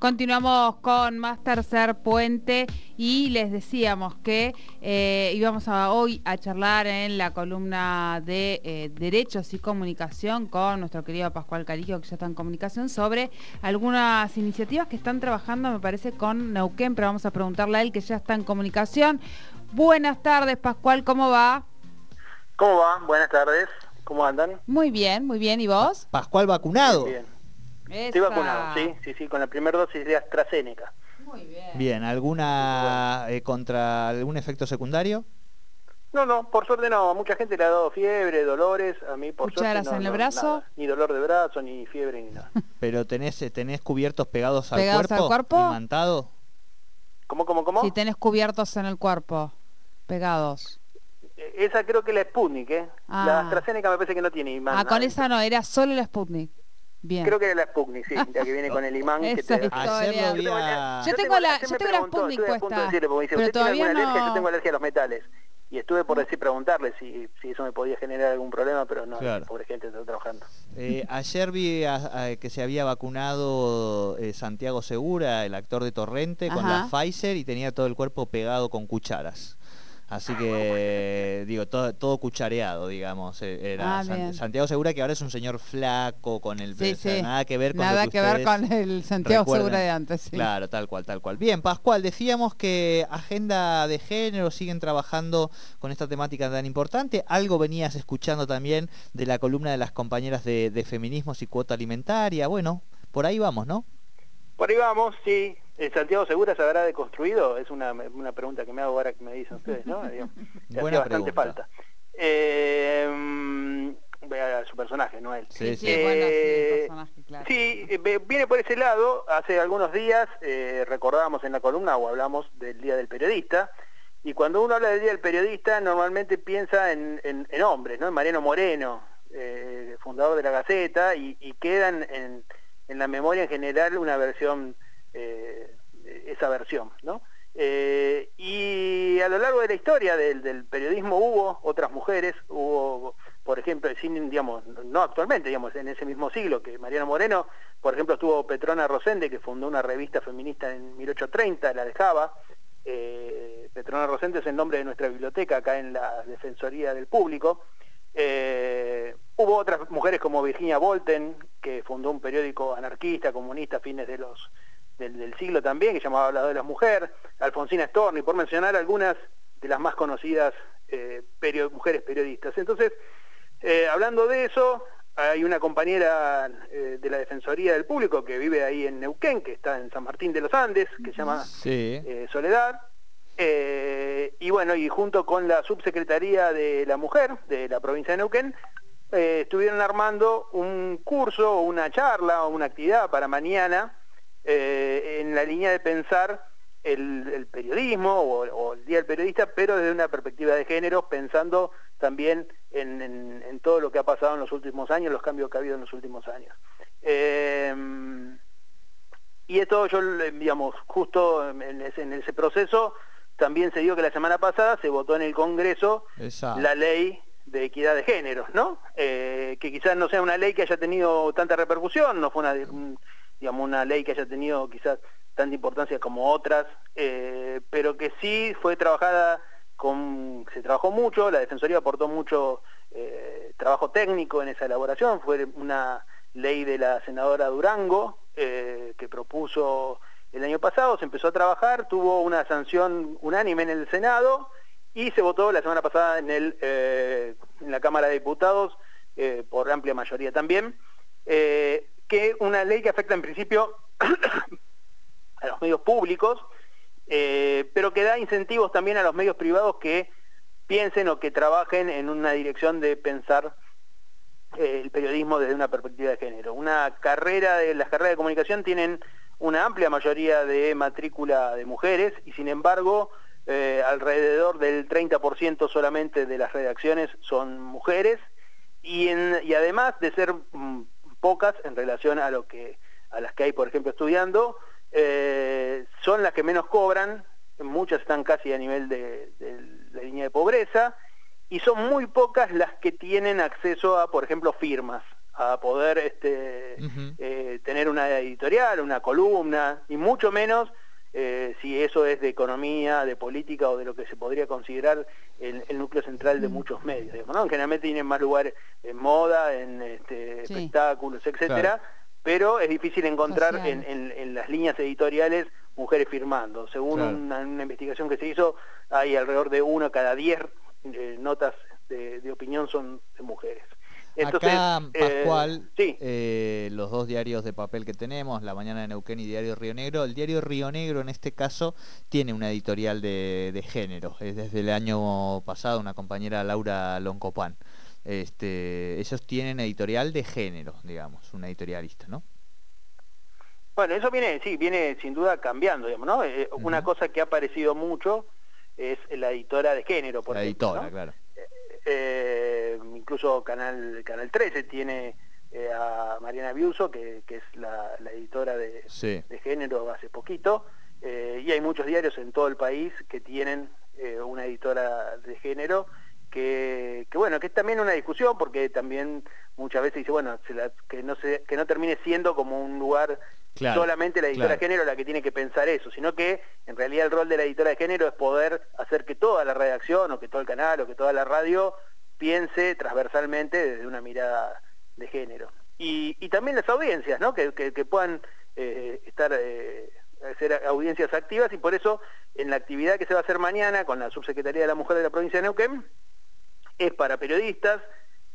Continuamos con más tercer puente y les decíamos que eh, íbamos a, hoy a charlar en la columna de eh, Derechos y Comunicación con nuestro querido Pascual Carijo, que ya está en comunicación, sobre algunas iniciativas que están trabajando, me parece, con Neuquén, pero vamos a preguntarle a él que ya está en comunicación. Buenas tardes, Pascual, ¿cómo va? ¿Cómo va? Buenas tardes. ¿Cómo andan? Muy bien, muy bien. ¿Y vos? Pascual vacunado. Bien. Estoy vacunado, sí, sí, sí, con la primera dosis de AstraZeneca. Muy bien. Bien, ¿alguna eh, contra algún efecto secundario? No, no, por suerte no. Mucha gente le ha dado fiebre, dolores. A mí por ¿Cucharas suerte no, en el no, brazo? nada. Ni dolor de brazo, ni fiebre, ni nada. Pero tenés, eh, tenés cubiertos pegados al ¿Pegados cuerpo, al cuerpo? imantado. ¿Cómo, cómo, cómo? Si tenés cubiertos en el cuerpo, pegados. Eh, Esa creo que es la Sputnik, ¿eh? Ah. La AstraZeneca me parece que no tiene imán. Ah, con esa no, era solo el Sputnik. Bien. Creo que era la Sputnik, sí, la que viene con el imán que Esa te... lo vi Historia. a... Yo tengo la- yo me tengo la preguntó, Sputnik estuve a punto de puesta, decirle, porque me dice, pero ¿usted tiene todavía alguna alergia? Yo tengo alergia a los metales. Y estuve por decir preguntarle si, si eso me podía generar algún problema, pero no, Claro. pobre gente está trabajando. Eh, ayer vi a- a- que se había vacunado eh, Santiago Segura, el actor de Torrente, con la. Pfizer y tenía todo el cuerpo pegado con cucharas. Así que, digo, todo, todo cuchareado, digamos. eh, Era Ah, San-. Santiago Segura, que ahora es un señor flaco, con el... Sí, o sea, sí. Nada que ver con lo Nada que que ver ustedes con el Santiago. Segura de antes. sí. Claro, tal cual, tal cual. Bien, Pascual, decíamos que agenda de género siguen trabajando con esta temática tan importante. Algo venías escuchando también de la columna de las compañeras de, de feminismos y cuota alimentaria. Bueno, por ahí vamos, ¿no? Por ahí vamos, sí. ¿El Santiago Segura se habrá deconstruido? Es una, una pregunta que me hago ahora que me dicen ustedes, ¿no? Le Buena hacía bastante pregunta. falta. Eh, ve a su personaje, no a él. Sí, sí, Eh, bueno, sí, el personaje, claro. Sí, eh, viene por ese lado. Hace algunos días eh, recordábamos en la columna o hablamos del Día del Periodista. Y cuando uno habla del Día del Periodista, normalmente piensa en, en- en hombres, ¿no? En Mariano Moreno, eh, fundador de la Gaceta, y, y quedan en, en la memoria en general una versión, eh, esa versión, ¿no? Eh, y a lo largo de la historia del, periodismo hubo otras mujeres, hubo, por ejemplo, sin, digamos, no actualmente, digamos, en ese mismo siglo que Mariano Moreno, por ejemplo, estuvo Petrona Rosende, que fundó una revista feminista en 1830, la dejaba. Eh, Petrona Rosende es el nombre de nuestra biblioteca acá en la Defensoría del Público. Eh, hubo otras mujeres como Virginia Volten, que fundó un periódico anarquista, comunista a fines de los, del, del siglo también, que llamaba Hablado de la Mujer, Alfonsina Storni, por mencionar algunas de las más conocidas eh, mujeres periodistas. Entonces, eh, hablando de eso, hay una compañera eh, de la Defensoría del Público que vive ahí en Neuquén, que está en San Martín de los Andes, que se llama Sí. Soledad. Eh, y bueno, y junto con la Subsecretaría de la Mujer de la provincia de Neuquén, eh, estuvieron armando un curso, una charla, o una actividad para mañana eh, en la línea de pensar el, periodismo o, el Día del Periodista, pero desde una perspectiva de género, pensando también en, todo lo que ha pasado en los últimos años, los cambios que ha habido en los últimos años. Eh, y esto yo, digamos, justo en ese proceso, también se dio que la semana pasada se votó en el Congreso Exacto. la ley de equidad de géneros, ¿no? Eh, que quizás no sea una ley que haya tenido tanta repercusión, no fue una, un- digamos, una ley que haya tenido quizás tanta importancia como otras, eh, pero que sí fue trabajada con, se trabajó mucho, la Defensoría aportó mucho eh, trabajo técnico en esa elaboración, fue una ley de la senadora Durango eh, que propuso se empezó a trabajar, tuvo una sanción unánime en el Senado y se votó la semana pasada en, el, eh, en la Cámara de Diputados eh, por amplia mayoría también, eh, que una ley que afecta en principio a los medios públicos, pero que da incentivos también a los medios privados que piensen o que trabajen en una dirección de pensar el periodismo desde una perspectiva de género. Una carrera de las carreras de comunicación tienen una amplia mayoría de matrícula de mujeres y sin embargo eh, alrededor del 30% solamente de las redacciones son mujeres y, en- y además de ser mm, pocas en relación a lo que a las que hay por ejemplo estudiando eh, son las que menos cobran muchas están casi a nivel de, línea de pobreza y son muy pocas las que tienen acceso a por ejemplo firmas a poder este, editorial, una columna, y mucho menos eh, si eso es de economía, de política o de lo que se podría considerar el, núcleo central de mm. muchos medios. ¿no? Generalmente tienen más lugar en moda, en este, espectáculos, etcétera, pero es difícil encontrar en, las líneas editoriales mujeres firmando. Según una, investigación que se hizo, hay alrededor de una cada diez eh, notas de opinión son de mujeres. Acá, Pascual, eh, eh, los dos diarios de papel que tenemos, La Mañana de Neuquén y Diario Río Negro, el Diario Río Negro en este caso tiene una editorial de, género, es desde el año pasado una compañera Laura Loncopan. Este, ellos tienen editorial de género, digamos, una editorialista, ¿no? Bueno, eso viene, sí, viene sin duda cambiando, digamos, ¿no? Eh, una cosa que ha aparecido mucho es la editora de género, por la editora, claro. Eh, incluso Canal, Canal 13 tiene eh, a Mariana Biuso, que, es la, editora de, género hace poquito, eh, y hay muchos diarios en todo el país que tienen una editora de género, que, bueno, que es también una discusión, porque también muchas veces dice, bueno, que, no se, que no termine siendo como un lugar solamente la editora de género la que tiene que pensar eso, sino que en realidad el rol de la editora de género es poder hacer que toda la redacción o que todo el canal o que toda la radio piense transversalmente desde una mirada de género. Y, también las audiencias, ¿no? que, puedan eh, estar... Eh, hacer audiencias activas y por eso en la actividad que se va a hacer mañana con la Subsecretaría de la Mujer de la provincia de Neuquén es para periodistas,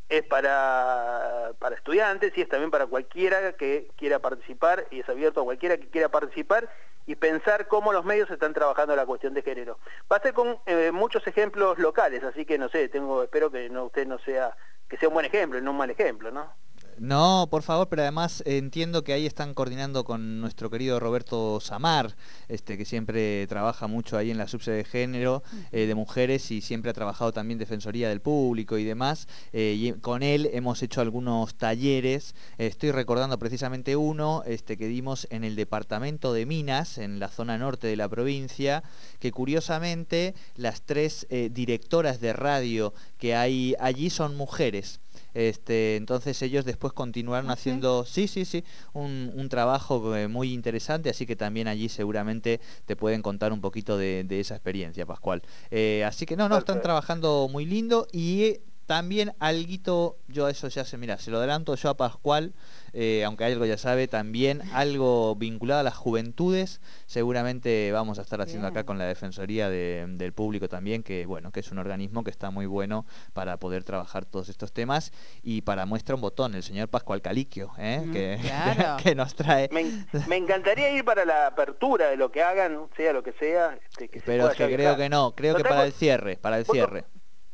es para, para estudiantes y es también para cualquiera que quiera participar y es abierto a cualquiera que quiera participar y pensar cómo los medios están trabajando la cuestión de género. Va a ser con eh, muchos ejemplos locales, así que no sé, tengo espero que no, usted no sea que sea un buen ejemplo y no un mal ejemplo, ¿no? No, por favor, pero además entiendo que ahí están coordinando con nuestro querido Roberto Samar, este, que siempre trabaja mucho ahí en la subsede de género eh, de mujeres y siempre ha trabajado también Defensoría del Público y demás. Eh, y con él hemos hecho algunos talleres. estoy recordando precisamente uno este, que dimos en el departamento de Minas, en la zona norte de la provincia, que curiosamente las tres eh, directoras de radio que hay allí son mujeres. Este, entonces ellos después continuaron haciendo, sí, sí, sí, un, trabajo eh, muy interesante, así que también allí seguramente te pueden contar un poquito de, esa experiencia, Pascual. Eh, así que no, no, están trabajando muy lindo y también alguito, yo eso ya se, mira, se lo adelanto yo a Pascual, eh, aunque algo ya sabe, también algo vinculado a las juventudes, seguramente vamos a estar haciendo acá con la Defensoría del Público también, que bueno, que es un organismo que está muy bueno para poder trabajar todos estos temas y para muestra un botón, el señor Pascual Caliquio, ¿eh? que, nos trae... Me, encantaría ir para la apertura de lo que hagan, sea lo que sea. Este, Pero que creo que no, creo que para el cierre, para el cierre.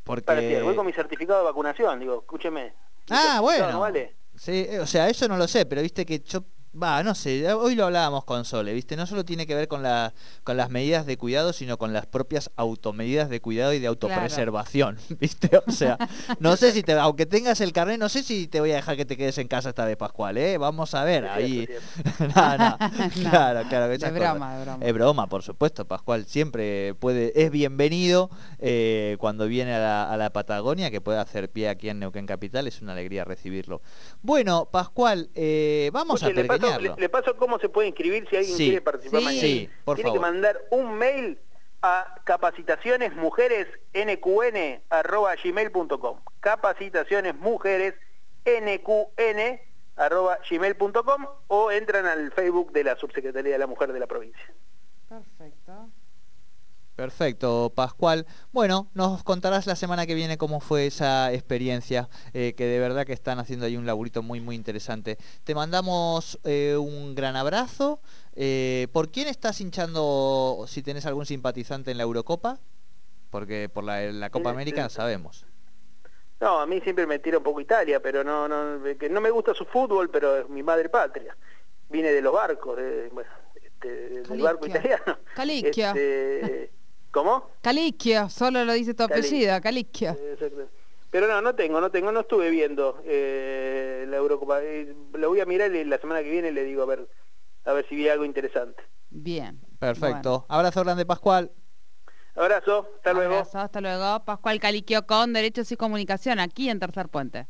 Porque... voy con mi certificado de vacunación, digo, escúcheme. Ah, bueno. vale. Sí, o sea, eso no lo sé, pero viste que yo Va, no sé, hoy lo hablábamos con Sole, ¿viste? No solo tiene que ver con, la, con las medidas de cuidado, sino con las propias automedidas de cuidado y de autopreservación, ¿viste? O sea, no sé si te, aunque tengas el carnet, no sé si te voy a dejar que te quedes en casa esta vez, Pascual, ¿eh? Vamos a ver, ahí... no, no, claro, claro. Es broma, es broma. Es broma, por supuesto, Pascual, siempre puede, es bienvenido eh, cuando viene a la, Patagonia, que puede hacer pie aquí en Neuquén Capital, es una alegría recibirlo. Bueno, Pascual, eh, vamos a terminar le, paso cómo se puede inscribir si alguien quiere participar mañana. Sí, por Tiene que mandar un mail a capacitacionesmujeresnqn.gmail.com capacitacionesmujeresnqn.gmail.com o entran al Facebook de la Subsecretaría de la Mujer de la provincia. Perfecto. Perfecto, Pascual. Bueno, nos contarás la semana que viene cómo fue esa experiencia, eh, que de verdad que están haciendo ahí un laburito muy, muy interesante. Te mandamos eh, un gran abrazo. Eh, ¿Por quién estás hinchando, si tenés algún simpatizante en la Eurocopa? Porque por la, Copa América sabemos. No, a mí siempre me tira un poco Italia, pero no, no, que no me gusta su fútbol, pero es mi madre patria. Vine de los barcos, de, bueno, este, del barco italiano. Calicchia. Este, ¿Cómo? Calicchio, solo lo dice tu apellido, Calicchio. Pero no, no tengo, no tengo, no estuve viendo eh, la Eurocopa. Eh, lo voy a mirar y la semana que viene le digo a ver, a ver si vi algo interesante. Bien. Perfecto. Abrazo grande, Pascual. Abrazo, hasta luego. Abrazo, hasta luego. Pascual Caliquio con Derechos y Comunicación, aquí en Tercer Puente.